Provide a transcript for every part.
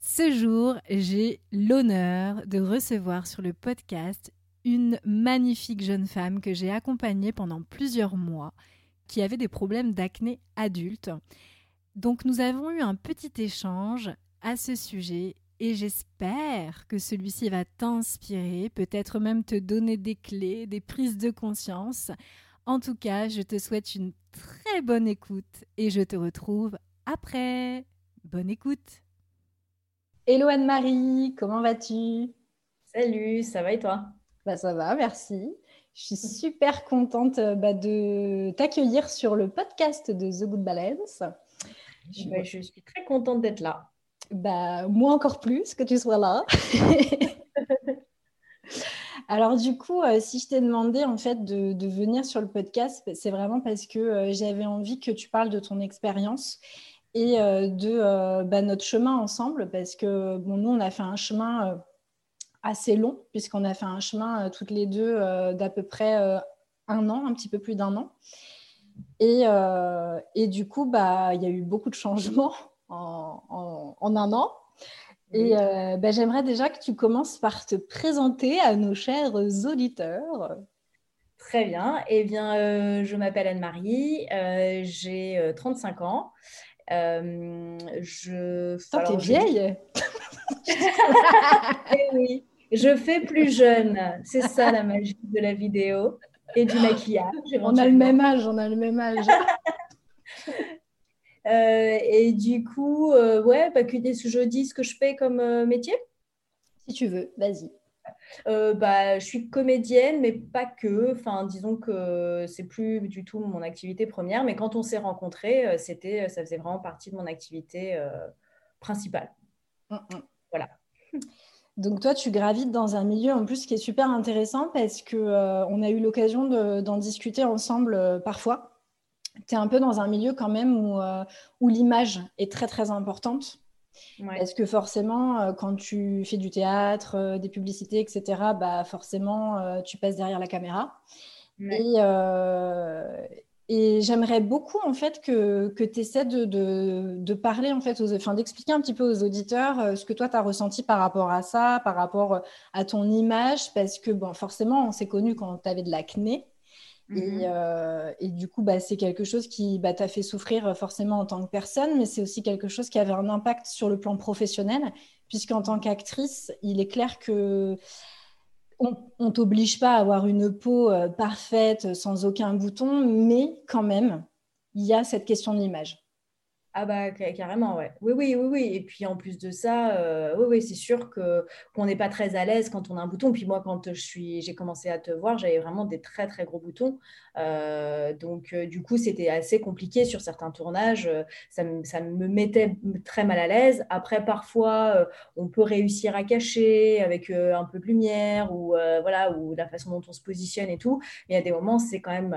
Ce jour, j'ai l'honneur de recevoir sur le podcast une magnifique jeune femme que j'ai accompagnée pendant plusieurs mois, qui avait des problèmes d'acné adulte. Donc nous avons eu un petit échange à ce sujet et j'espère que celui-ci va t'inspirer, peut-être même te donner des clés, des prises de conscience. En tout cas, je te souhaite une très bonne écoute et je te retrouve après. Bonne écoute Hello Anne-Marie, comment vas-tu? Salut, ça va et toi? Bah, Ça va, merci. Je suis super contente euh, bah, de t'accueillir sur le podcast de The Good Balance. Je, je suis très contente d'être là. Bah, moi encore plus que tu sois là. Alors du coup, euh, si je t'ai demandé en fait de, venir sur le podcast, c'est vraiment parce que euh, j'avais envie que tu parles de ton expérience et euh, de euh, bah, notre chemin ensemble, parce que bon, nous, on a fait un chemin euh, assez long, puisqu'on a fait un chemin toutes les deux d'à peu près un an, un petit peu plus d'un an. Et, et, du coup, bah, il y a eu beaucoup de changements en, en, un an. Et bah, j'aimerais déjà que tu commences par te présenter à nos chers auditeurs. Très bien. Eh bien, je m'appelle Anne-Marie, j'ai 35 ans. Euh, je. t'es vieille eh oui, je fais plus jeune. C'est ça la magie de la vidéo et du maquillage. On a le même âge, on a le même âge. Euh, et du coup, euh, ouais, bah, que je dis ce que je fais comme euh, métier Si tu veux, vas-y. Euh, bah, je suis comédienne, mais pas que. Enfin, disons que c'est plus du tout mon activité première. Mais quand on s'est rencontrés, euh, c'était, ça faisait vraiment partie de mon activité euh, principale. Mm, mm. Voilà. Donc toi, tu gravites dans un milieu en plus qui est super intéressant parce que on a eu l'occasion d'en discuter ensemble parfois. Tu es un peu dans un milieu quand même où, où l'image est très très importante. Parce que forcément, euh, quand tu fais du théâtre, euh, des publicités, etc., bah forcément, euh, tu passes derrière la caméra. Et, et j'aimerais beaucoup en fait que, que tu essaies de, de, parler en fait, aux, enfin d'expliquer un petit peu aux auditeurs ce que toi tu as ressenti par rapport à ça, par rapport à ton image, parce que bon, forcément, on s'est connu quand tu avais de l'acné. Mhm. Euh, et, du coup, bah, c'est quelque chose qui bah, t'a fait souffrir euh, forcément en tant que personne, mais c'est aussi quelque chose qui avait un impact sur le plan professionnel, puisqu'en tant qu'actrice, il est clair que on, ne t'oblige pas à avoir une peau euh, parfaite, sans aucun bouton, mais quand même, il y a cette question de l'image. Ah bah carrément, ouais. Oui, oui, oui, oui. Et puis en plus de ça, euh, oui, oui, c'est sûr que qu'on n'est pas très à l'aise quand on a un bouton. Puis moi, quand j'ai commencé à te voir, j'avais vraiment des très très gros boutons. Euh, donc euh, du coup, c'était assez compliqué sur certains tournages. Ça, ça me mettait très mal à l'aise. Après, parfois, on peut réussir à cacher avec un peu de lumière ou voilà, ou la façon dont on se positionne et tout. Mais il y a des moments, c'est quand même,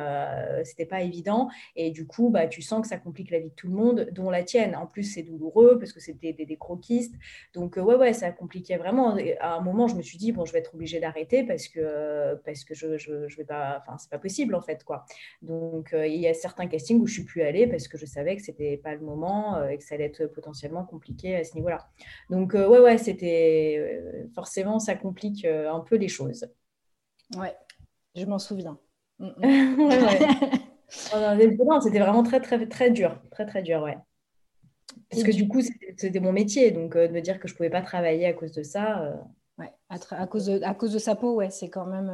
c'était pas évident. Et du coup, bah, tu sens que ça complique la vie de tout le monde. Donc, la tienne. En plus, c'est douloureux parce que c'était des, des, croquistes. Donc, euh, ouais, ouais, ça compliquait vraiment. à un moment, je me suis dit, bon, je vais être obligée d'arrêter parce que, parce que je, je, je vais pas, enfin, c'est pas possible en fait, quoi. Donc, euh, il y a certains castings où je suis plus allée parce que je savais que c'était pas le moment euh, et que ça allait être potentiellement compliqué à ce niveau-là. Donc, ouais, ouais, c'était forcément, ça complique un peu les choses. Ouais, je m'en souviens. ouais, ouais. c'était vraiment très, très, très dur. Très, très dur, ouais. Parce que du coup, c'était mon métier. Donc, euh, de me dire que je ne pouvais pas travailler à cause de ça. Euh, à, cause de, à cause de sa peau, ouais, c'est quand même.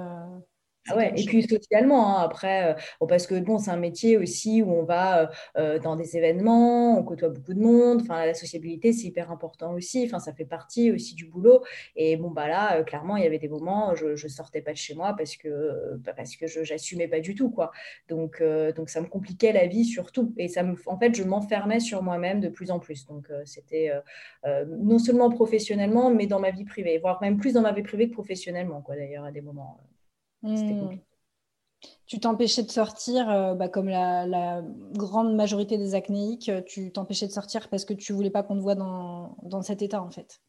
Euh, Ah ouais, et puis socialement, hein, après, euh, parce que bon, c'est un métier aussi où on va euh, euh, dans des événements, on côtoie beaucoup de monde, enfin, la sociabilité, c'est hyper important aussi, enfin, ça fait partie aussi du boulot. Et bon, bah là, clairement, il y avait des moments, je ne sortais pas de chez moi parce que, bah, parce que je n'assumais pas du tout, quoi. Donc, donc, ça me compliquait la vie surtout. Et ça me, en fait, je m'enfermais sur moi-même de plus en plus. Donc, c'était non seulement professionnellement, mais dans ma vie privée, voire même plus dans ma vie privée que professionnellement, quoi, d'ailleurs, à des moments. Hmm. Tu t'empêchais de sortir, euh, bah, comme la, grande majorité des acnéiques, euh, tu t'empêchais de sortir parce que tu voulais pas qu'on te voit dans, cet état, en fait.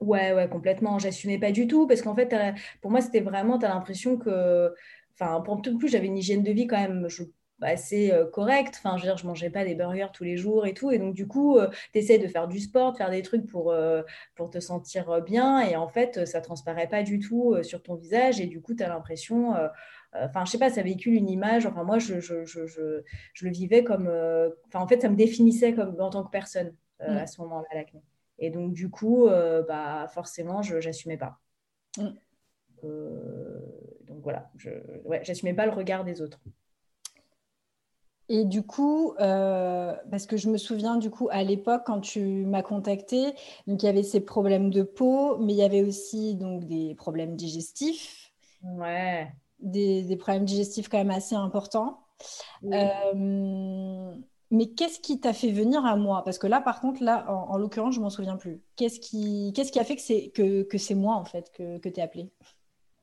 Ouais, ouais, complètement. J'assumais pas du tout parce qu'en fait, pour moi, c'était vraiment, tu as l'impression que, enfin, pour tout plus, j'avais une hygiène de vie quand même, je assez euh, correct. Enfin, je veux dire, je mangeais pas des burgers tous les jours et tout. Et donc, du coup, euh, tu essaies de faire du sport, de faire des trucs pour, euh, pour te sentir bien. Et en fait, ça transparaît pas du tout sur ton visage. Et du coup, tu as l'impression. Enfin, je sais pas, ça véhicule une image. Enfin, moi, je, je, je, je le vivais comme. Enfin, en fait, ça me définissait comme, en tant que personne mm. à ce moment-là, l'acné. Et donc, du coup, bah, forcément, je n'assumais pas. Mm. donc voilà, je ouais, j'assumais pas le regard des autres. Et du coup, euh, parce que je me souviens du coup à l'époque quand tu m'as contacté, donc il y avait ces problèmes de peau, mais il y avait aussi donc des problèmes digestifs. Ouais. Des, problèmes digestifs quand même assez importants. Euh, mais qu'est-ce qui t'a fait venir à moi? Parce que là, par contre, là, en, l'occurrence, je m'en souviens plus. Qu'est-ce qui, qu'est-ce qui a fait que c'est que, que c'est moi en fait que, que tu es appelé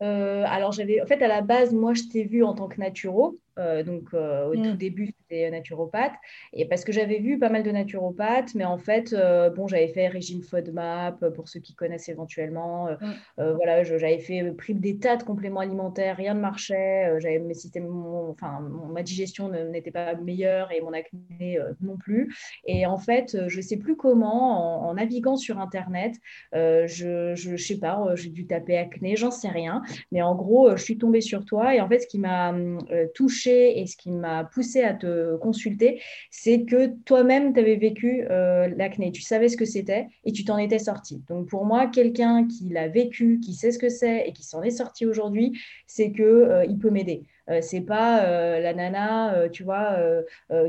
euh, alors, j'avais, en fait, à la base, moi, je t'ai vu en tant que naturo. Euh, donc, euh, au tout mm. début, c'était naturopathe. Et parce que j'avais vu pas mal de naturopathes, mais en fait, bon, j'avais fait régime FODMAP pour ceux qui connaissent éventuellement. Mm. voilà, j'avais fait pris des tas de compléments alimentaires, rien ne marchait. j'avais mes systèmes, enfin, ma digestion n'était pas meilleure et mon acné non plus. Et en fait, je sais plus comment, en, naviguant sur Internet, je, je, je sais pas, j'ai dû taper acné, j'en sais rien. Mais en gros, euh, je suis tombée sur toi et en fait, ce qui m'a euh, et ce qui m'a poussée à te consulter, c'est que toi-même, tu avais vécu euh, l'acné. Tu savais ce que c'était et tu t'en étais sortie. Donc pour moi, quelqu'un qui l'a vécu, qui sait ce que c'est et qui s'en est sorti aujourd'hui, c'est qu'il il peut m'aider. Euh, c'est pas euh, la nana, euh, tu vois,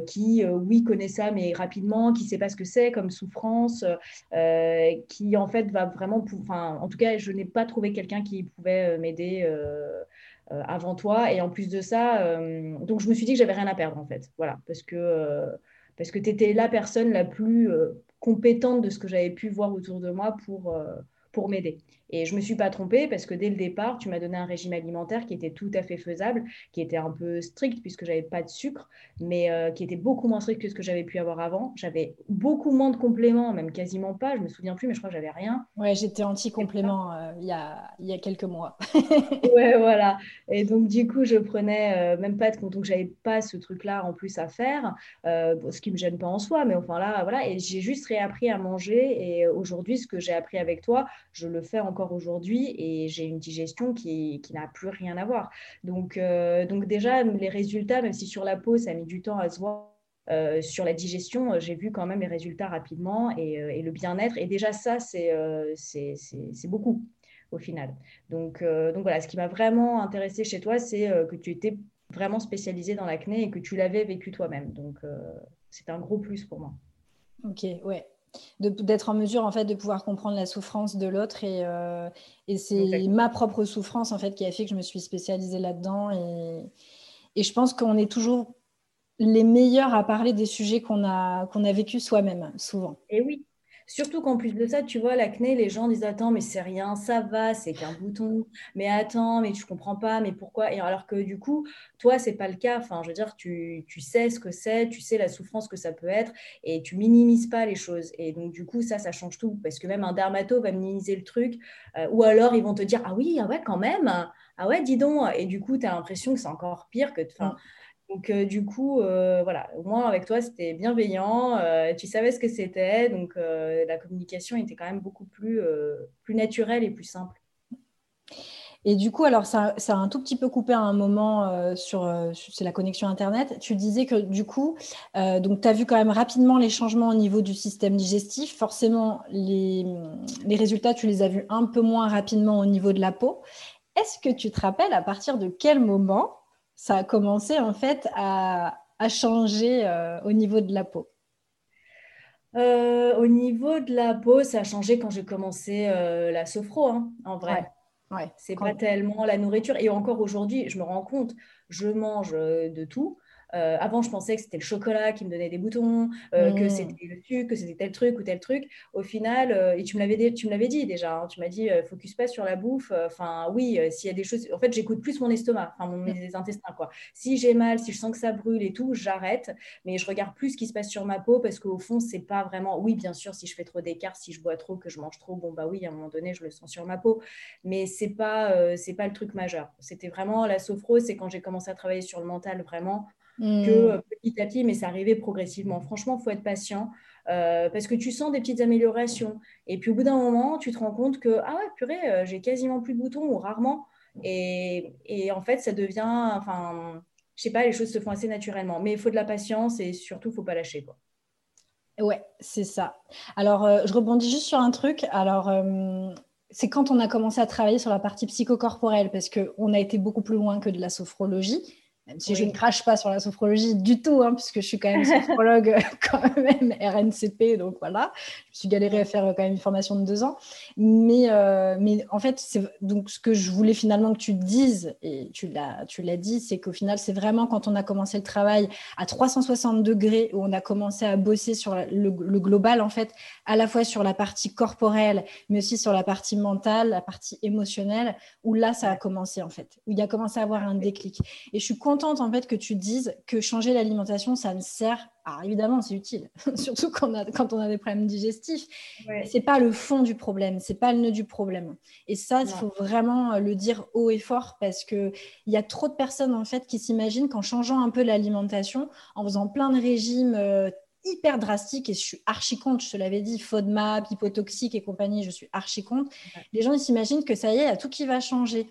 qui, oui, connaît ça, mais rapidement, qui sait pas ce que c'est comme souffrance, qui en fait va vraiment, enfin, en tout cas, je n'ai pas trouvé quelqu'un qui pouvait m'aider avant toi. Et en plus de ça, donc je me suis dit que j'avais rien à perdre en fait. Voilà, parce que, parce que tu étais la personne la plus compétente de ce que j'avais pu voir autour de moi pour, pour m'aider. Et je ne me suis pas trompée parce que dès le départ, tu m'as donné un régime alimentaire qui était tout à fait faisable, qui était un peu strict puisque j'avais pas de sucre, mais euh, qui était beaucoup moins strict que ce que j'avais pu avoir avant. J'avais beaucoup moins de compléments, même quasiment pas. Je me souviens plus, mais je crois que j'avais rien. Ouais, j'étais anti-complément euh, il, y a, il y a quelques mois. ouais, voilà. Et donc, du coup, je prenais euh, même pas de compte. Donc, j'avais pas ce truc-là en plus à faire, ce qui me gêne pas en soi, mais enfin là, voilà. Et j'ai juste réappris à manger. Et aujourd'hui, ce que j'ai appris avec toi, je le fais encore aujourd'hui et j'ai une digestion qui, qui n'a plus rien à voir. Donc, euh, donc déjà, les résultats, même si sur la peau, ça a mis du temps à se voir, euh, sur la digestion, j'ai vu quand même les résultats rapidement et, euh, le bien-être. Et déjà, ça, c'est beaucoup au final. Donc, donc voilà, ce qui m'a vraiment intéressé chez toi, c'est que tu étais vraiment spécialisé dans l'acné et que tu l'avais vécu toi-même. Donc, c'est un gros plus pour moi. Ok, ouais d'être en mesure en fait de pouvoir comprendre la souffrance de l'autre et, euh, et c'est ma propre souffrance en fait qui a fait que je me suis spécialisée là-dedans et, et, je pense qu'on est toujours les meilleurs à parler des sujets qu'on a qu'on a vécu soi-même souvent. Et oui, Surtout qu'en plus de ça, tu vois, l'acné, les gens disent Attends, mais c'est rien, ça va, c'est qu'un bouton. Mais attends, mais tu comprends pas, mais pourquoi? Et alors que du coup, toi, c'est pas le cas. Enfin, je veux dire, tu, tu sais ce que c'est, tu sais la souffrance que ça peut être et tu minimises pas les choses. Et donc, du coup, ça, ça change tout. Parce que même un dermato va minimiser le truc. Euh, ou alors, ils vont te dire Ah oui, ah ouais, quand même. Ah ouais, dis donc. Et du coup, tu as l'impression que c'est encore pire que. Enfin, donc, euh, du coup, euh, voilà, au moins avec toi, c'était bienveillant, euh, tu savais ce que c'était, donc la communication était quand même beaucoup plus, plus naturelle et plus simple. Et du coup, alors ça, a un tout petit peu coupé à un moment sur, la connexion Internet. Tu disais que du coup, donc tu as vu quand même rapidement les changements au niveau du système digestif. Forcément, les, les résultats, tu les as vus un peu moins rapidement au niveau de la peau. est-ce que tu te rappelles à partir de quel moment ça a commencé en fait à, changer euh, au niveau de la peau euh, Au niveau de la peau, ça a changé quand j'ai commencé la sophro, hein, en vrai. Ouais. c'est pas tellement la nourriture. Et encore aujourd'hui, je me rends compte, je mange de tout. Euh, avant, je pensais que c'était le chocolat qui me donnait des boutons, euh, que mmh. c'était le sucre, que c'était tel truc ou tel truc. Au final, euh, et tu me l'avais, tu me l'avais dit déjà, hein, tu m'as dit, focus pas sur la bouffe. Enfin, oui, s'il y a des choses. En fait, j'écoute plus mon estomac, enfin, mon, mes intestins, quoi. Si j'ai mal, si je sens que ça brûle et tout, j'arrête. Mais je regarde plus ce qui se passe sur ma peau parce qu'au fond, c'est pas vraiment. Oui, bien sûr, si je fais trop d'écart, si je bois trop, que je mange trop, bon, bah oui, à un moment donné, je le sens sur ma peau. Mais c'est pas, c'est pas le truc majeur. C'était vraiment la sophro, c'est quand j'ai commencé à travailler sur le mental, vraiment que hmm. euh, petit à petit, mais ça arrivait progressivement. Franchement, il faut être patient euh, parce que tu sens des petites améliorations. Et puis au bout d'un moment, tu te rends compte que, ah ouais, purée, euh, j'ai quasiment plus de boutons ou rarement. Et, et, en fait, ça devient, enfin, je sais pas, les choses se font assez naturellement. Mais il faut de la patience et surtout, il faut pas lâcher. Quoi. Ouais, c'est ça. Alors, je rebondis juste sur un truc. Alors, c'est quand on a commencé à travailler sur la partie psychocorporelle, parce qu'on a été beaucoup plus loin que de la sophrologie même si je ne crache pas sur la sophrologie du tout, hein, puisque je suis quand même sophrologue quand même RNCP, donc voilà, je me suis galérée à faire quand même une formation de deux ans. Mais, euh, mais en fait, donc ce que je voulais finalement que tu dises, et tu l'as, tu l'as dit, c'est qu'au final, c'est vraiment quand on a commencé le travail à 360 degrés, où on a commencé à bosser sur le, le global, en fait, à la fois sur la partie corporelle, mais aussi sur la partie mentale, la partie émotionnelle, où là, ça a commencé, en fait, où il a commencé à avoir un déclic. Et je suis contente en fait que tu dises que changer l'alimentation, ça ne sert. Alors évidemment, c'est utile, surtout quand on, a, quand on a des problèmes digestifs. Ouais. C'est pas le fond du problème, c'est pas le nœud du problème. Et ça, il faut vraiment euh, le dire haut et fort parce que il y a trop de personnes en fait qui s'imaginent qu'en changeant un peu l'alimentation, en faisant plein de régimes euh, hyper drastiques, et je suis archi contre, je te l'avais dit, FODMAP, hypotoxique et compagnie, je suis archi contre. Les gens ils s'imaginent que ça y est, il y a tout qui va changer.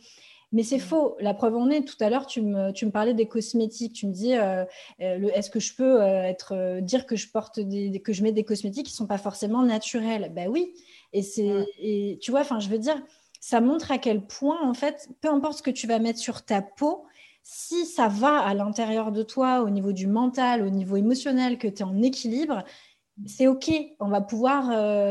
Mais c'est faux. La preuve en est, tout à l'heure, tu me, tu me, parlais des cosmétiques. Tu me dis, euh, euh, est-ce que je peux euh, être, dire que je, porte des, que je mets des cosmétiques qui ne sont pas forcément naturels? Ben oui. Et, c'est, et tu vois, je veux dire, ça montre à quel point, en fait, peu importe ce que tu vas mettre sur ta peau, si ça va à l'intérieur de toi, au niveau du mental, au niveau émotionnel, que tu es en équilibre, c'est OK. On va pouvoir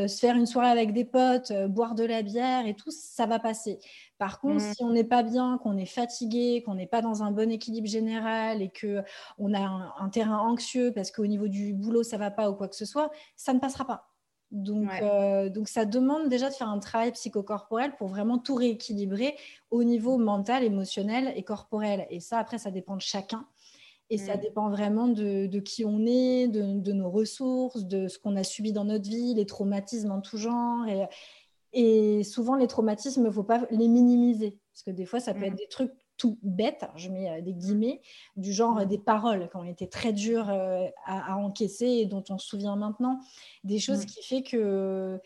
se faire une soirée avec des potes, boire de la bière et tout, ça va passer. Par contre, mmh. si on n'est pas bien, qu'on est fatigué, qu'on n'est pas dans un bon équilibre général et que on a un, terrain anxieux parce qu'au niveau du boulot ça va pas ou quoi que ce soit, ça ne passera pas. Donc, euh, donc ça demande déjà de faire un travail psychocorporel pour vraiment tout rééquilibrer au niveau mental, émotionnel et corporel. Et ça, après, ça dépend de chacun. Et ça mmh. dépend vraiment de, qui on est, de, de, nos ressources, de ce qu'on a subi dans notre vie, les traumatismes en tout genre. Et, et souvent, les traumatismes, il ne faut pas les minimiser. Parce que des fois, ça peut être mm. des trucs tout bêtes, je mets euh, des guillemets, du genre mm. des paroles qui ont été très dures euh, à, encaisser et dont on se souvient maintenant. Des choses mm. qui fait que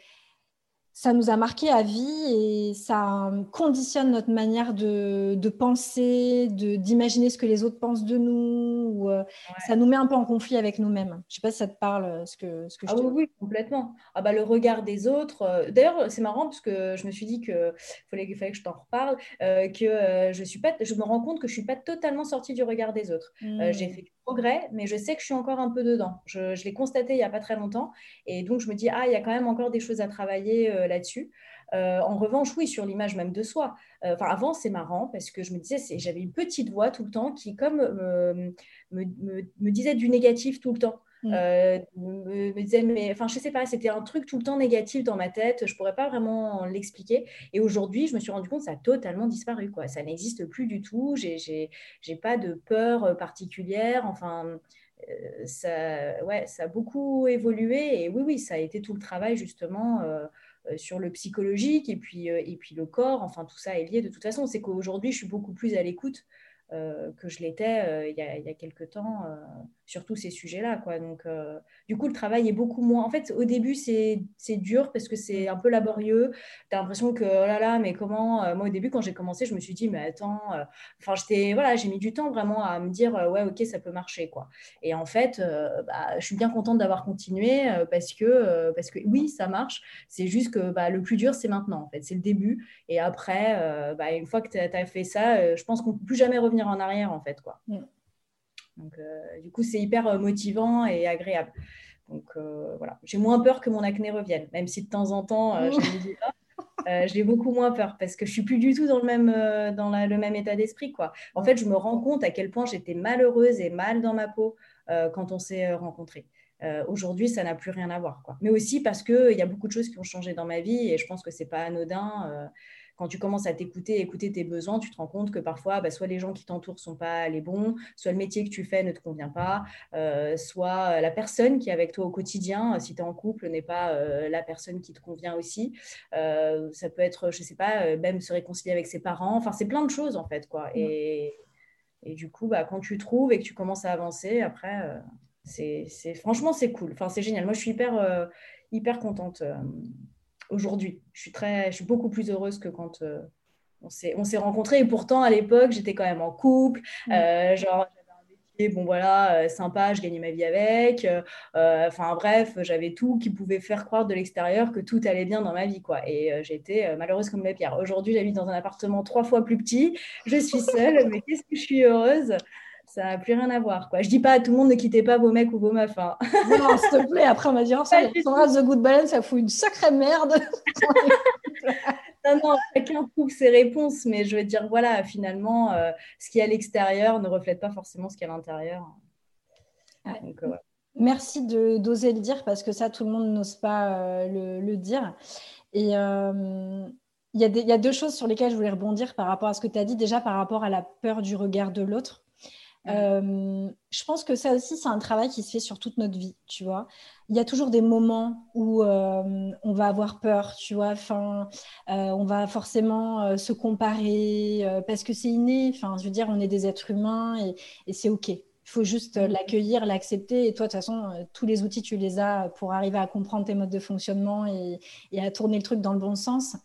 ça nous a marqué à vie et ça conditionne notre manière de, de penser, d'imaginer ce que les autres pensent de nous. Ou, euh, Ça nous met un peu en conflit avec nous-mêmes. Je ne sais pas si ça te parle, euh, ce que, ce que ah, je oui, oui, complètement. Ah bah, le regard des autres. Euh, d'ailleurs, c'est marrant parce que je me suis dit qu'il fallait, fallait que je t'en reparle, que je, suis pas, je me rends compte que je ne suis pas totalement sortie du regard des autres. J'ai mmh. fait progrès, mais je sais que je suis encore un peu dedans. Je, l'ai constaté il n'y a pas très longtemps. Et donc, je me dis, ah, il y a quand même encore des choses à travailler là-dessus. Euh, en revanche, oui, sur l'image même de soi. Euh, avant, c'est marrant parce que je me disais, j'avais une petite voix tout le temps qui, comme me, me, disait du négatif tout le temps. Mm. Euh, me, disait, mais enfin, je sais pas, c'était un truc tout le temps négatif dans ma tête. Je pourrais pas vraiment l'expliquer. Et aujourd'hui, je me suis rendu compte que ça a totalement disparu. Quoi. Ça n'existe plus du tout. J'ai pas de peur particulière. Enfin, ça, ouais, ça a beaucoup évolué. Et oui, oui, ça a été tout le travail justement euh, sur le psychologique et puis, euh, et puis le corps. Enfin, tout ça est lié de toute façon. C'est qu'aujourd'hui, je suis beaucoup plus à l'écoute que je l'étais il, il, y a quelques temps sur tous ces sujets-là. Donc, du coup, le travail est beaucoup moins. En fait, au début, c'est dur parce que c'est un peu laborieux. Tu as l'impression que, oh là là, mais comment Moi, au début, quand j'ai commencé, je me suis dit, mais attends, enfin, j'étais, voilà, j'ai mis du temps vraiment à me dire, ouais, ok, ça peut marcher. Quoi. Et en fait, bah, je suis bien contente d'avoir continué parce, que, parce que oui, ça marche. C'est juste que bah, le plus dur, c'est maintenant, en fait. C'est le début. Et après, bah, une fois que tu as, fait ça, je pense qu'on ne peut plus jamais revenir en arrière, en fait. Quoi. Mm. Donc, euh, du coup, c'est hyper euh, motivant et agréable. Donc, euh, voilà. J'ai moins peur que mon acné revienne, même si de temps en temps, je me dis, ah, j'ai beaucoup moins peur parce que je suis plus du tout dans le même, dans le même état d'esprit. Quoi. En fait, je me rends compte à quel point j'étais malheureuse et mal dans ma peau quand on s'est rencontrés. Aujourd'hui, ça n'a plus rien à voir. Quoi. Mais aussi parce qu'il y a beaucoup de choses qui ont changé dans ma vie et je pense que ce n'est pas anodin quand tu commences à t'écouter, écouter tes besoins, tu te rends compte que parfois, bah, soit les gens qui t'entourent sont pas les bons, soit le métier que tu fais ne te convient pas, euh, soit la personne qui est avec toi au quotidien, si tu es en couple, n'est pas euh, la personne qui te convient aussi. Euh, ça peut être, je sais pas, même se réconcilier avec ses parents. Enfin, c'est plein de choses en fait, quoi. Et, et du coup, bah, quand tu trouves et que tu commences à avancer, après, c'est franchement, c'est cool. Enfin, c'est génial. Moi, je suis hyper, hyper contente aujourd'hui. Je suis très, je suis beaucoup plus heureuse que quand euh, on s'est, on s'est rencontrés. Et pourtant, à l'époque, j'étais quand même en couple. Mm. Euh, genre, j'avais un métier, bon voilà, euh, sympa, je gagnais ma vie avec. Enfin bref, j'avais tout qui pouvait faire croire de l'extérieur que tout allait bien dans ma vie, quoi. Et j'étais malheureuse comme la pierre. Aujourd'hui, j'habite dans un appartement trois fois plus petit. Je suis seule, mais qu'est-ce que je suis heureuse? Ça n'a plus rien à voir. Quoi. Je dis pas à tout le monde ne quittez pas vos mecs ou vos meufs. Hein. Non, s'il te plaît, après on va dire oh, ça, Sandra The Good Balance, ça fout une sacrée merde. non, non, chacun trouve ses réponses, mais je veux dire, voilà, finalement, euh, ce qui est à l'extérieur ne reflète pas forcément ce qui est à l'intérieur. Euh, Merci d'oser le dire parce que ça, tout le monde n'ose pas euh, le, dire. Et il y, y, a deux choses sur lesquelles je voulais rebondir par rapport à ce que tu as dit. Déjà, par rapport à la peur du regard de l'autre. Euh, je pense que ça aussi, c'est un travail qui se fait sur toute notre vie, tu vois. Il y a toujours des moments où euh, on va avoir peur, tu vois. Enfin, euh, on va forcément se comparer parce que c'est inné. Enfin, je veux dire, on est des êtres humains et, et c'est OK. Il faut juste mm. l'accueillir, l'accepter. Et toi, de toute façon, tous les outils, tu les as pour arriver à comprendre tes modes de fonctionnement et, et à tourner le truc dans le bon sens.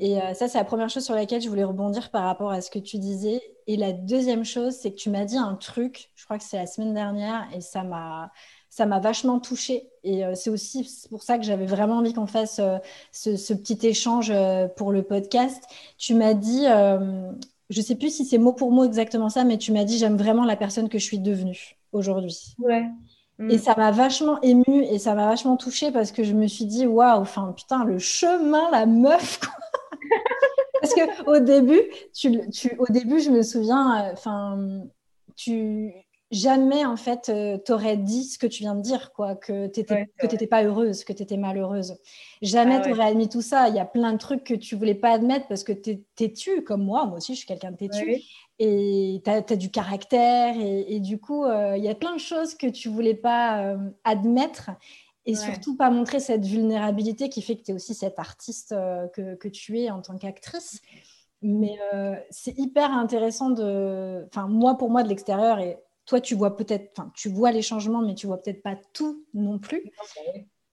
Et euh, ça, c'est la première chose sur laquelle je voulais rebondir par rapport à ce que tu disais. Et la deuxième chose, c'est que tu m'as dit un truc, je crois que c'est la semaine dernière, et ça m'a ça m'a vachement touchée. Et euh, c'est aussi pour ça que j'avais vraiment envie qu'on fasse euh, ce, petit échange pour le podcast. Tu m'as dit, je ne sais plus si c'est mot pour mot exactement ça, mais tu m'as dit, j'aime vraiment la personne que je suis devenue aujourd'hui. Ouais. Et mm. ça m'a vachement émue et ça m'a vachement touchée parce que je me suis dit, waouh, enfin, putain, le chemin, la meuf, quoi. Parce que au début, tu, tu, au début, je me souviens, euh, enfin, tu jamais en fait euh, t'aurais dit ce que tu viens de dire, quoi, que t'étais que t'étais pas heureuse, que tu étais malheureuse. Jamais ah, tu t'aurais admis tout ça. Il y a plein de trucs que tu voulais pas admettre parce que t'es têtu comme moi. Moi aussi, je suis quelqu'un de têtu. Et tu as, du caractère et, du coup, euh, il y a plein de choses que tu voulais pas admettre et surtout pas montrer cette vulnérabilité qui fait que tu es aussi cette artiste euh, que, que, tu es en tant qu'actrice. Mais euh, c'est hyper intéressant de. Enfin, moi, pour moi, de l'extérieur, et toi, tu vois peut-être. Enfin, tu vois les changements, mais tu vois peut-être pas tout non plus.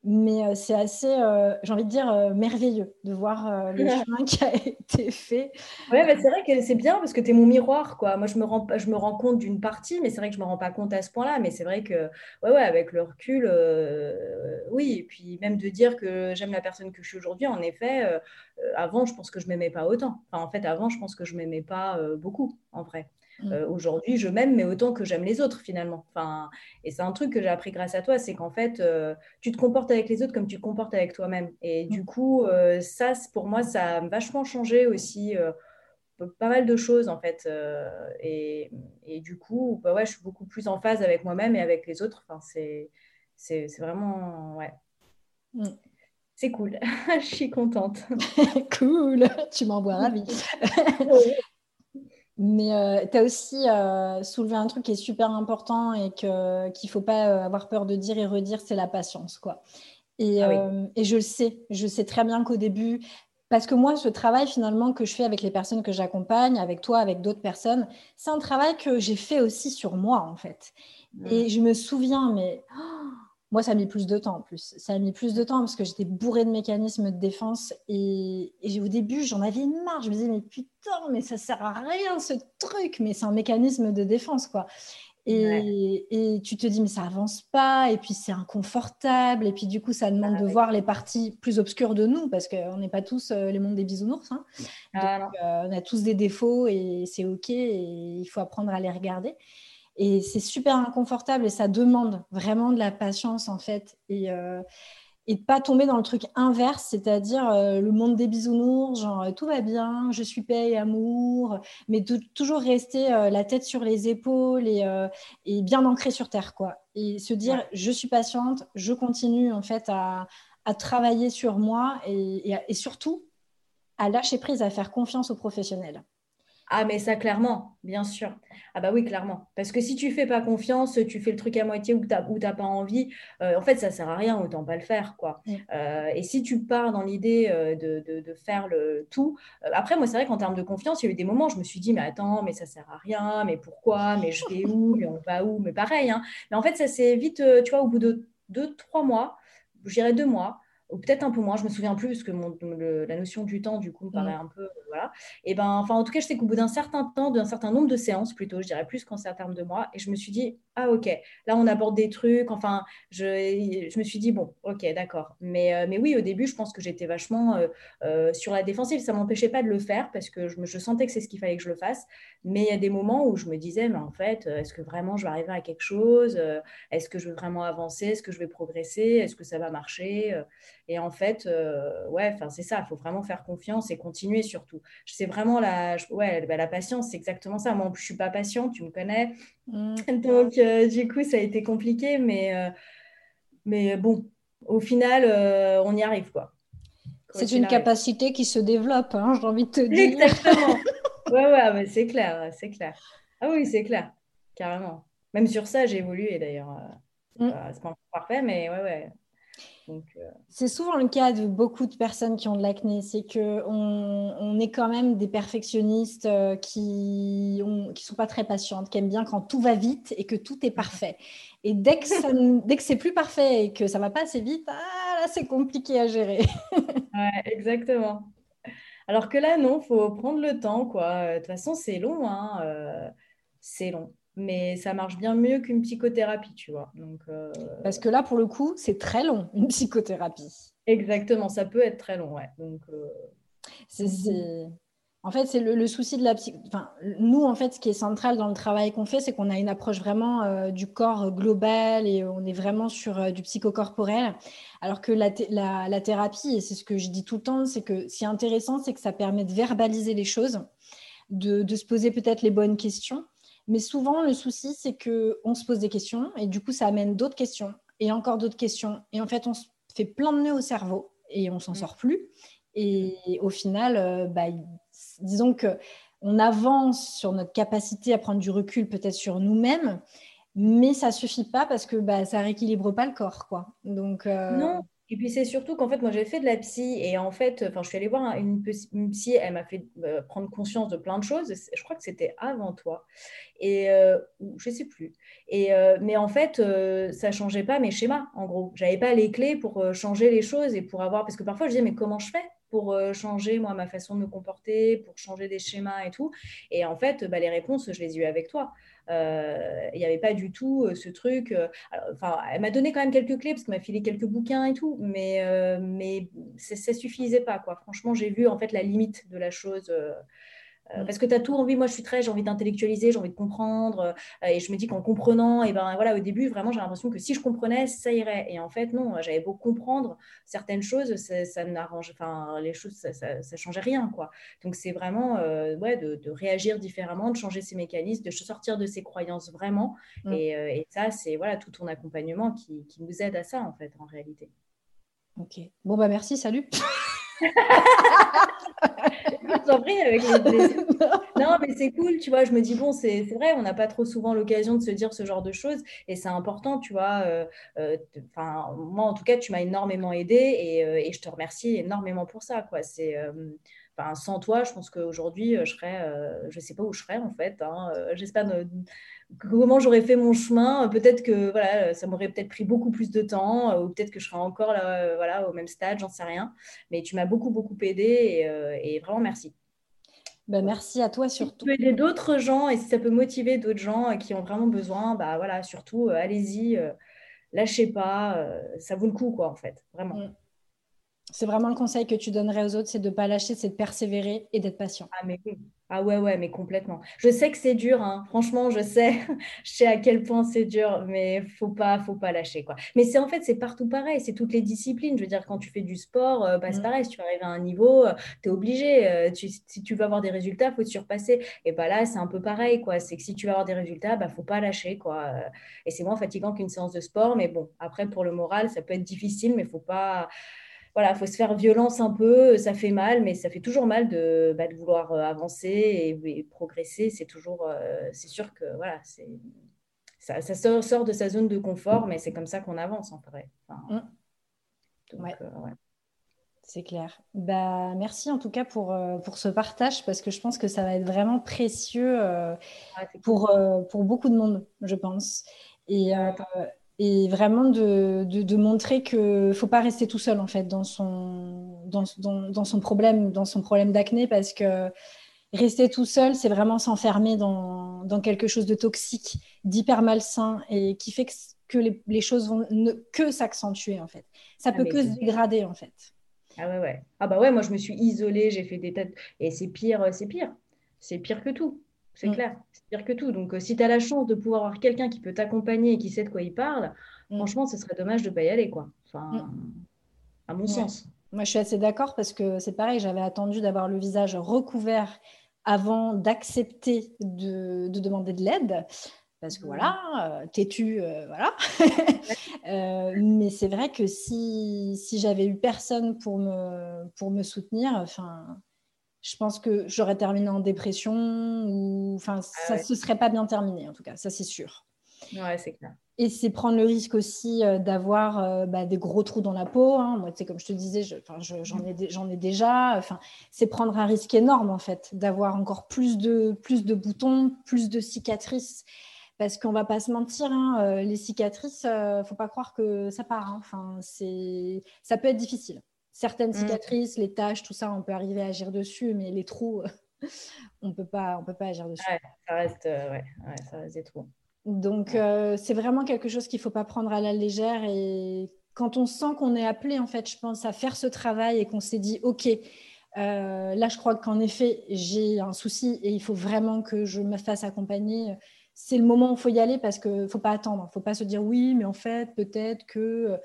Mais euh, c'est assez, euh, j'ai envie de dire, euh, merveilleux de voir le chemin qui a été fait. Oui, c'est vrai que c'est bien parce que tu es mon miroir. Quoi. Moi, je me rends, je me rends compte d'une partie, mais c'est vrai que je ne me rends pas compte à ce point-là. Mais c'est vrai que, ouais, ouais, avec le recul, oui. Et puis même de dire que j'aime la personne que je suis aujourd'hui, en effet, avant, je pense que je ne m'aimais pas autant. Enfin, en fait, avant, je pense que je ne m'aimais pas beaucoup, en vrai. Mm. Euh, aujourd'hui, je m'aime, mais autant que j'aime les autres finalement. Enfin, et c'est un truc que j'ai appris grâce à toi, c'est qu'en fait, euh, tu te comportes avec les autres comme tu te comportes avec toi-même. Et du mm. coup, euh, ça, pour moi, ça a vachement changé aussi pas mal de choses en fait. Et, et, du coup, bah ouais, je suis beaucoup plus en phase avec moi-même et avec les autres. Enfin, c'est, c'est, vraiment, ouais. Mm. C'est cool, je suis contente. cool, tu m'envoies ravie. Mais euh, tu as aussi euh, soulevé un truc qui est super important et qu'il ne faut pas euh, avoir peur de dire et redire, c'est la patience. Quoi. Et, ah et, je le sais, je sais très bien qu'au début, parce que moi, ce travail finalement que je fais avec les personnes que j'accompagne, avec toi, avec d'autres personnes, c'est un travail que j'ai fait aussi sur moi en fait. Et je me souviens, mais oh, moi, ça a mis plus de temps en plus. Ça a mis plus de temps parce que j'étais bourrée de mécanismes de défense. Et, et au début, j'en avais marre. Je me disais, mais putain, mais ça sert à rien ce truc. Mais c'est un mécanisme de défense, quoi. Et, et, tu te dis, mais ça avance pas, et puis c'est inconfortable, et puis du coup, ça demande ah de voir les parties plus obscures de nous, parce qu'on n'est pas tous euh, les mondes des bisounours. Hein. Ah Donc, euh, on a tous des défauts, et c'est OK, et il faut apprendre à les regarder. Et c'est super inconfortable, et ça demande vraiment de la patience, en fait. Et, euh, et de pas tomber dans le truc inverse, c'est-à-dire euh, le monde des bisounours, genre euh, tout va bien, je suis paix et amour, mais de, toujours rester euh, la tête sur les épaules et, et, bien ancré sur terre, quoi. Et se dire, je suis patiente, je continue en fait à, à travailler sur moi et, et, et surtout à lâcher prise, à faire confiance aux professionnels. Ah, mais ça, clairement, bien sûr. Ah, bah oui, clairement. Parce que si tu fais pas confiance, tu fais le truc à moitié ou tu n'as pas envie, euh, en fait, ça sert à rien, autant pas le faire. quoi. Mm. Euh, et si tu pars dans l'idée euh, de, de, faire le tout, après, moi, c'est vrai qu'en termes de confiance, il y a eu des moments où je me suis dit, mais attends, mais ça sert à rien, mais pourquoi, mais je vais où, mais on va où, mais pareil. Hein. Mais en fait, ça s'est vite, tu vois, au bout de deux, trois mois, je dirais deux mois, ou peut-être un peu moins, je me souviens plus, parce que mon, la notion du temps, du coup, me paraît mm. un peu. Voilà. Et ben, enfin, en tout cas, je sais qu'au bout d'un certain temps, d'un certain nombre de séances, plutôt, je dirais plus qu'en certain termes de mois, et je me suis dit, ah, ok, là, on aborde des trucs, enfin, je, je me suis dit, bon, ok, d'accord. Mais, euh, mais oui, au début, je pense que j'étais vachement euh, euh, sur la défensive. Ça ne m'empêchait pas de le faire, parce que je, sentais que c'est ce qu'il fallait que je le fasse. Mais il y a des moments où je me disais, mais en fait, est-ce que vraiment je vais arriver à quelque chose? Est-ce que je vais vraiment avancer? Est-ce que je vais progresser? Est-ce que ça va marcher? Et en fait, euh, ouais, enfin c'est ça, il faut vraiment faire confiance et continuer surtout. C'est vraiment la, ouais, bah, la patience, c'est exactement ça. Moi, je suis pas patiente, tu me connais. Mmh. Donc, euh, du coup, ça a été compliqué, mais, euh, mais bon, au final, on y arrive, quoi. C'est une capacité qui se développe, hein, j'ai envie de te dire. Exactement. ouais, ouais, c'est clair, c'est clair. Ah oui, c'est clair, carrément. Même sur ça, j'ai évolué d'ailleurs. Mmh. C'est pas parfait, mais ouais, ouais. Euh, c'est souvent le cas de beaucoup de personnes qui ont de l'acné, c'est qu'on on est quand même des perfectionnistes euh, qui ne qui sont pas très patientes, qui aiment bien quand tout va vite et que tout est parfait. Et dès que, ça, dès que c'est plus parfait et que ça va pas assez vite, ah, là c'est compliqué à gérer. ouais, exactement. Alors que là, non, faut prendre le temps, quoi. De toute façon, c'est long, hein. Euh, c'est long mais ça marche bien mieux qu'une psychothérapie, tu vois. Donc, euh, Parce que là, pour le coup, c'est très long, une psychothérapie. Exactement, ça peut être très long, ouais. Donc, euh, En fait, c'est le, souci de la psy... enfin, nous, en fait, ce qui est central dans le travail qu'on fait, c'est qu'on a une approche vraiment euh, du corps global et on est vraiment sur du psychocorporel. Alors que la, la, thérapie, et c'est ce que je dis tout le temps, c'est que ce qui est intéressant, c'est que ça permet de verbaliser les choses, de, de se poser peut-être les bonnes questions mais souvent, le souci, c'est qu'on se pose des questions et du coup, ça amène d'autres questions et encore d'autres questions. Et en fait, on se fait plein de nœuds au cerveau et on s'en mm. sort plus. Et au final, euh, bah, disons que on avance sur notre capacité à prendre du recul peut-être sur nous-mêmes, mais ça suffit pas parce que bah, ça rééquilibre pas le corps, quoi. Donc euh, non, et puis c'est surtout qu'en fait, moi j'ai fait de la psy et en fait, enfin, je suis allée voir une, psy, elle m'a fait euh, prendre conscience de plein de choses. Je crois que c'était avant toi, et euh, je sais plus. Et euh, mais en fait, euh, ça changeait pas mes schémas. En gros, j'avais pas les clés pour changer les choses et pour avoir, parce que parfois je disais mais comment je fais pour changer moi ma façon de me comporter, pour changer des schémas et tout? Et en fait, bah, les réponses, je les ai eues avec toi. Euh, il n'y avait pas du tout euh, ce truc. Euh, enfin, elle m'a donné quand même quelques clés parce qu'elle m'a filé quelques bouquins et tout, mais, mais ça ne suffisait pas. Quoi. Franchement, j'ai vu en fait la limite de la chose. Euh, mm. parce que tu as tout envie, moi je suis très, j'ai envie d'intellectualiser, j'ai envie de comprendre, euh, et je me dis qu'en comprenant, et ben voilà, au début, vraiment, j'ai l'impression que si je comprenais, ça irait. Et en fait, non, j'avais beau comprendre certaines choses, ça, n'arrange, enfin, les choses, ça, ça, changeait rien, quoi. Donc c'est vraiment, euh, ouais, de, réagir différemment, de changer ses mécanismes, de sortir de ses croyances vraiment. Mm. Et, et, ça, c'est voilà tout ton accompagnement qui, qui nous aide à ça, en fait, en réalité. Ok. Bon, bah merci, salut. avec Non, mais c'est cool, tu vois. Je me dis, bon, c'est vrai, on n'a pas trop souvent l'occasion de se dire ce genre de choses et c'est important, tu vois. Euh, euh, moi, en tout cas, tu m'as énormément aidé et, euh, et, je te remercie énormément pour ça, quoi. C'est. Sans toi, je pense qu'aujourd'hui, je serais, je sais pas où je serais en fait. Hein. J'espère comment j'aurais fait mon chemin. Peut-être que voilà, ça m'aurait peut-être pris beaucoup plus de temps, ou peut-être que je serais encore là, voilà, au même stade, j'en sais rien. Mais tu m'as beaucoup, beaucoup aidé et, et vraiment merci. Ben, merci à toi surtout. Si tu peux aider d'autres gens et si ça peut motiver d'autres gens qui ont vraiment besoin, bah voilà, surtout, euh, allez-y, euh, lâchez pas, euh, ça vaut le coup, quoi, en fait, vraiment. Mm. C'est vraiment le conseil que tu donnerais aux autres, c'est de ne pas lâcher, c'est de persévérer et d'être patient. Ah, mais oui. Ah ouais, ouais, mais complètement. Je sais que c'est dur, hein. franchement, je sais, je sais à quel point c'est dur, mais faut pas, faut pas lâcher quoi. Mais c'est en fait, c'est partout pareil, c'est toutes les disciplines. Je veux dire, quand tu fais du sport, euh, bah, c'est mmh. pareil. Si tu arrives à un niveau, euh, tu es obligé. Euh, si tu veux avoir des résultats, faut te surpasser. Et bah là, c'est un peu pareil quoi. C'est que si tu veux avoir des résultats, bah faut pas lâcher quoi. Et c'est moins fatigant qu'une séance de sport, mais bon, après pour le moral, ça peut être difficile, mais faut pas voilà, il faut se faire violence un peu, ça fait mal, mais ça fait toujours mal de, bah, de vouloir euh, avancer et, progresser. C'est toujours, euh, c'est sûr que voilà, c'est, ça, ça sort, de sa zone de confort, mais c'est comme ça qu'on avance en vrai. Mmh. Euh, c'est clair. Bah, merci en tout cas pour, pour ce partage parce que je pense que ça va être vraiment précieux pour, pour beaucoup de monde, je pense. Et, et vraiment de, de, montrer qu'il ne faut pas rester tout seul en fait dans son, dans, dans, dans son problème, dans son problème d'acné parce que rester tout seul, c'est vraiment s'enfermer dans, dans, quelque chose de toxique, d'hyper malsain et qui fait que, que les, les, choses vont ne, que s'accentuer en fait. Ça ah, peut que se dégrader en fait. Ah ouais, ouais. Ah bah ouais, moi je me suis isolée, j'ai fait des têtes et c'est pire, c'est pire. C'est pire que tout. C'est mm. clair, c'est pire que tout. Donc, euh, si tu as la chance de pouvoir avoir quelqu'un qui peut t'accompagner et qui sait de quoi il parle, mm. franchement, ce serait dommage de ne pas y aller, quoi. Enfin, mm. à mon sens. Moi, je suis assez d'accord parce que c'est pareil, j'avais attendu d'avoir le visage recouvert avant d'accepter de, demander de l'aide. Parce que voilà, euh, têtu, euh, voilà. mais c'est vrai que si, si j'avais eu personne pour me, pour me soutenir, enfin, je pense que j'aurais terminé en dépression ou enfin ah ça ne se serait pas bien terminé en tout cas ça c'est sûr ouais c'est clair et c'est prendre le risque aussi euh, d'avoir euh, bah, des gros trous dans la peau hein. moi comme je te disais j'en je, ai, déjà enfin c'est prendre un risque énorme en fait d'avoir encore plus de plus de boutons plus de cicatrices parce qu'on va pas se mentir, hein, euh, les cicatrices, ne faut pas croire que ça part. Hein. Enfin, ça peut être difficile. Certaines mmh. cicatrices, les taches, tout ça, on peut arriver à agir dessus, mais les trous, on peut pas, on peut pas agir dessus. ça reste, euh, ouais, ça reste des trous. Donc, euh, c'est vraiment quelque chose qu'il faut pas prendre à la légère. Et quand on sent qu'on est appelé, en fait, je pense, à faire ce travail et qu'on s'est dit, OK, euh, là, je crois qu'en effet, j'ai un souci et il faut vraiment que je me fasse accompagner. C'est le moment où il faut y aller parce qu'il ne faut pas attendre. Il ne faut pas se dire oui, mais en fait, peut-être que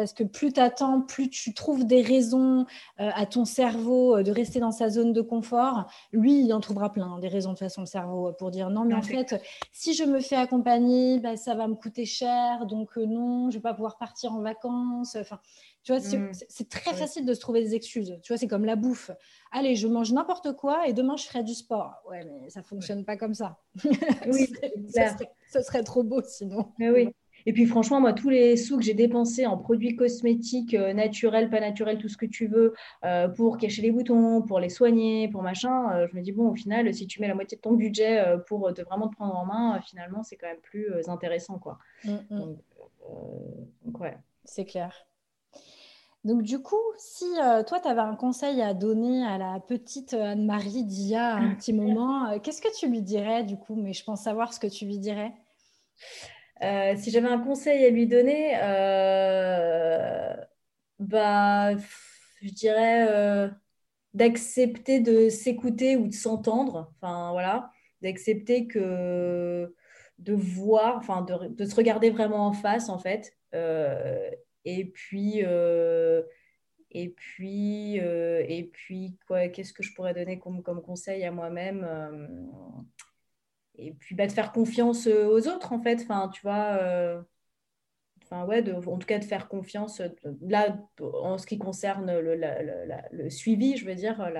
parce que plus tu attends, plus tu trouves des raisons euh, à ton cerveau euh, de rester dans sa zone de confort. Lui, il en trouvera plein, des raisons de façon, le cerveau, euh, pour dire non, mais en fait, si je me fais accompagner, bah, ça va me coûter cher, donc non, je ne vais pas pouvoir partir en vacances. Enfin, tu vois, c'est mmh. très facile de se trouver des excuses. Tu vois, c'est comme la bouffe. Allez, je mange n'importe quoi et demain je ferai du sport. Ouais, mais ça fonctionne pas comme ça. Oui, ce serait trop beau sinon. Mais oui. Et puis franchement, moi, tous les sous que j'ai dépensés en produits cosmétiques euh, naturels, pas naturels, tout ce que tu veux, euh, pour cacher les boutons, pour les soigner, pour machin, euh, je me dis, bon, au final, si tu mets la moitié de ton budget pour te vraiment te prendre en main, finalement, c'est quand même plus intéressant. Quoi. Mm, mm. Donc, ouais. C'est clair. Donc du coup, si toi, tu avais un conseil à donner à la petite Anne-Marie d'il y a un petit moment, qu'est-ce que tu lui dirais du coup? Mais je pense savoir ce que tu lui dirais. Euh, si j'avais un conseil à lui donner, euh, bah, je dirais euh, d'accepter de s'écouter ou de s'entendre. Enfin, voilà, d'accepter que de voir, enfin, de, de, se regarder vraiment en face, en fait. et puis. et puis, et puis quoi, qu'est-ce que je pourrais donner comme, comme conseil à moi-même et puis bah, de faire confiance euh, aux autres en fait enfin tu vois euh, enfin ouais, en tout cas de faire confiance là en ce qui concerne le, suivi, je veux dire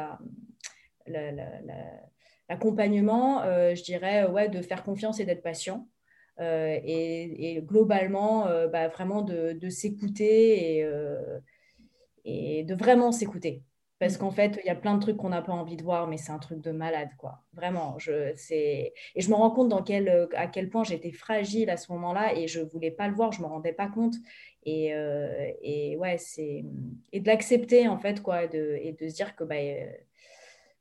l'accompagnement, je dirais ouais de faire confiance et d'être patient. et, globalement, bah, vraiment de, s'écouter et de vraiment s'écouter. Parce qu'en fait, il y a plein de trucs qu'on n'a pas envie de voir, mais c'est un truc de malade, quoi. Vraiment. Je, et je me rends compte dans quel, à quel point j'étais fragile à ce moment-là et je ne voulais pas le voir, je ne me rendais pas compte. Et, euh, et ouais, c'est. Et de l'accepter, en fait, quoi. De, et de se dire que, bah, euh,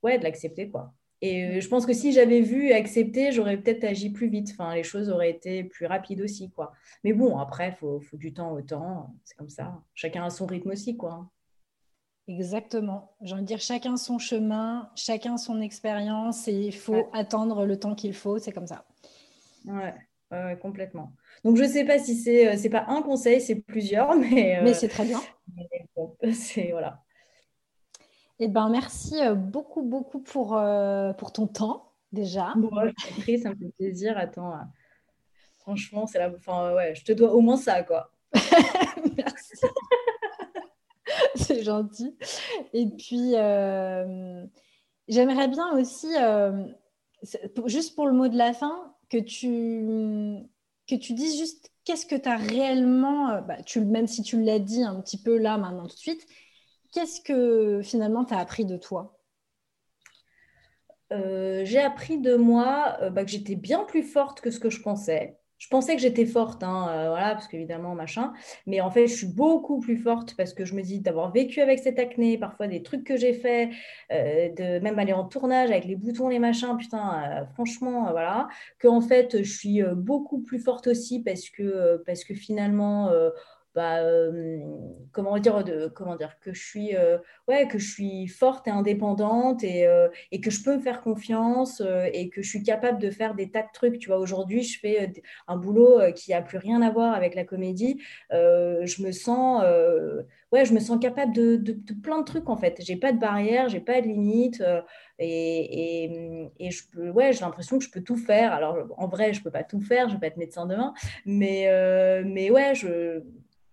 ouais, de l'accepter, quoi. Et euh, je pense que si j'avais vu et accepté, j'aurais peut-être agi plus vite. Enfin, les choses auraient été plus rapides aussi, quoi. Mais bon, après, il faut, faut, du temps au temps. C'est comme ça. Chacun a son rythme aussi, quoi. Exactement. J'ai envie de dire chacun son chemin, chacun son expérience et il faut attendre le temps qu'il faut. C'est comme ça. Ouais. complètement. Donc, je ne sais pas si c'est n'est euh, pas un conseil, c'est plusieurs, mais, euh, mais c'est très bien. c'est voilà. Eh ben, merci euh, beaucoup, beaucoup pour, pour ton temps déjà. Bon, je prie, ça me fait plaisir. Attends, franchement, c'est la... enfin, ouais, je te dois au moins ça, quoi. c'est gentil. Et puis, euh, j'aimerais bien aussi, euh, juste pour le mot de la fin, que tu, dises juste qu'est-ce que tu as réellement, euh, bah, tu, même si tu l'as dit un petit peu là, maintenant, tout de suite, qu'est-ce que finalement tu as appris de toi? J'ai appris de moi bah, que j'étais bien plus forte que ce que je pensais je pensais que j'étais forte, hein, euh, voilà, parce qu'évidemment, machin. Mais en fait, je suis beaucoup plus forte parce que je me dis d'avoir vécu avec cette acné, parfois des trucs que j'ai fait, euh, de même aller en tournage avec les boutons, les machins, putain, euh, franchement, voilà. Que en fait, je suis beaucoup plus forte aussi parce que, parce que finalement, bah, comment dire de comment dire que je suis ouais que je suis forte et indépendante et, et, que je peux me faire confiance et que je suis capable de faire des tas de trucs. Tu vois aujourd'hui je fais un boulot qui a plus rien à voir avec la comédie. Je me sens ouais je me sens capable de, de, plein de trucs en fait. J'ai pas de barrière j'ai pas de limite et, et, et, je peux, ouais, j'ai l'impression que je peux tout faire. Alors, en vrai, je peux pas tout faire, je vais pas être médecin demain, mais, mais ouais, je,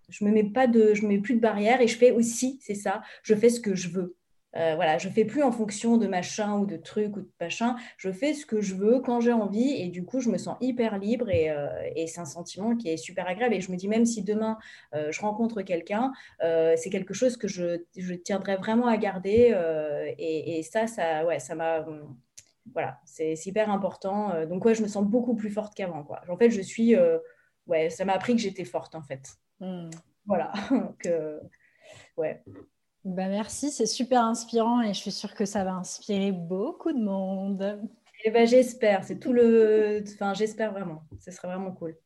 je me mets pas de, je mets plus de barrières et je fais aussi, c'est ça, je fais ce que je veux. Euh, voilà, je fais plus en fonction de machin ou de trucs ou de machin. Je fais ce que je veux quand j'ai envie et du coup, je me sens hyper libre et, euh, c'est un sentiment qui est super agréable. Et je me dis même si demain euh, je rencontre quelqu'un, c'est quelque chose que je, tiendrai vraiment à garder et, ça, ça, ouais, ça m'a voilà, c'est hyper important. Donc ouais, je me sens beaucoup plus forte qu'avant. En fait, je suis, ouais, ça m'a appris que j'étais forte en fait. Hmm. Voilà. que ouais. Bah merci, c'est super inspirant et je suis sûre que ça va inspirer beaucoup de monde. Et eh ben, j'espère, c'est tout le. Enfin, j'espère vraiment. Ce serait vraiment cool.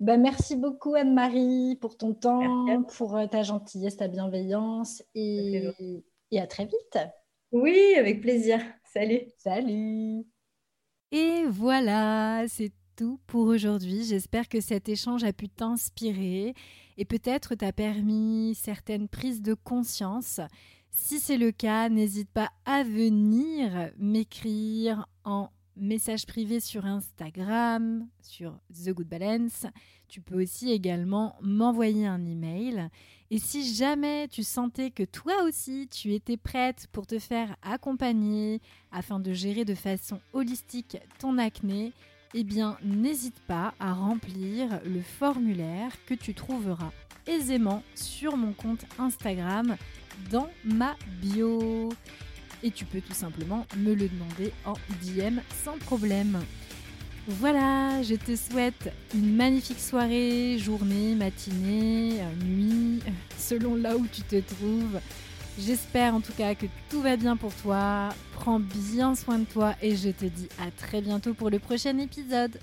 Bah, merci beaucoup Anne-Marie pour ton temps, pour euh, ta gentillesse, ta bienveillance et... et à très vite. Oui, avec plaisir. Salut. Salut. Et voilà, c'est pour aujourd'hui. J'espère que cet échange a pu t'inspirer et peut-être t'a permis certaines prises de conscience. Si c'est le cas, n'hésite pas à venir m'écrire en message privé sur Instagram, sur The Good Balance. Tu peux aussi également m'envoyer un email. Et si jamais tu sentais que toi aussi tu étais prête pour te faire accompagner afin de gérer de façon holistique ton acné, eh bien n'hésite pas à remplir le formulaire que tu trouveras aisément sur mon compte Instagram dans ma bio. Et tu peux tout simplement me le demander en DM sans problème. Voilà, je te souhaite une magnifique soirée, journée, matinée, nuit, selon là où tu te trouves. J'espère en tout cas que tout va bien pour toi. Prends bien soin de toi et je te dis à très bientôt pour le prochain épisode.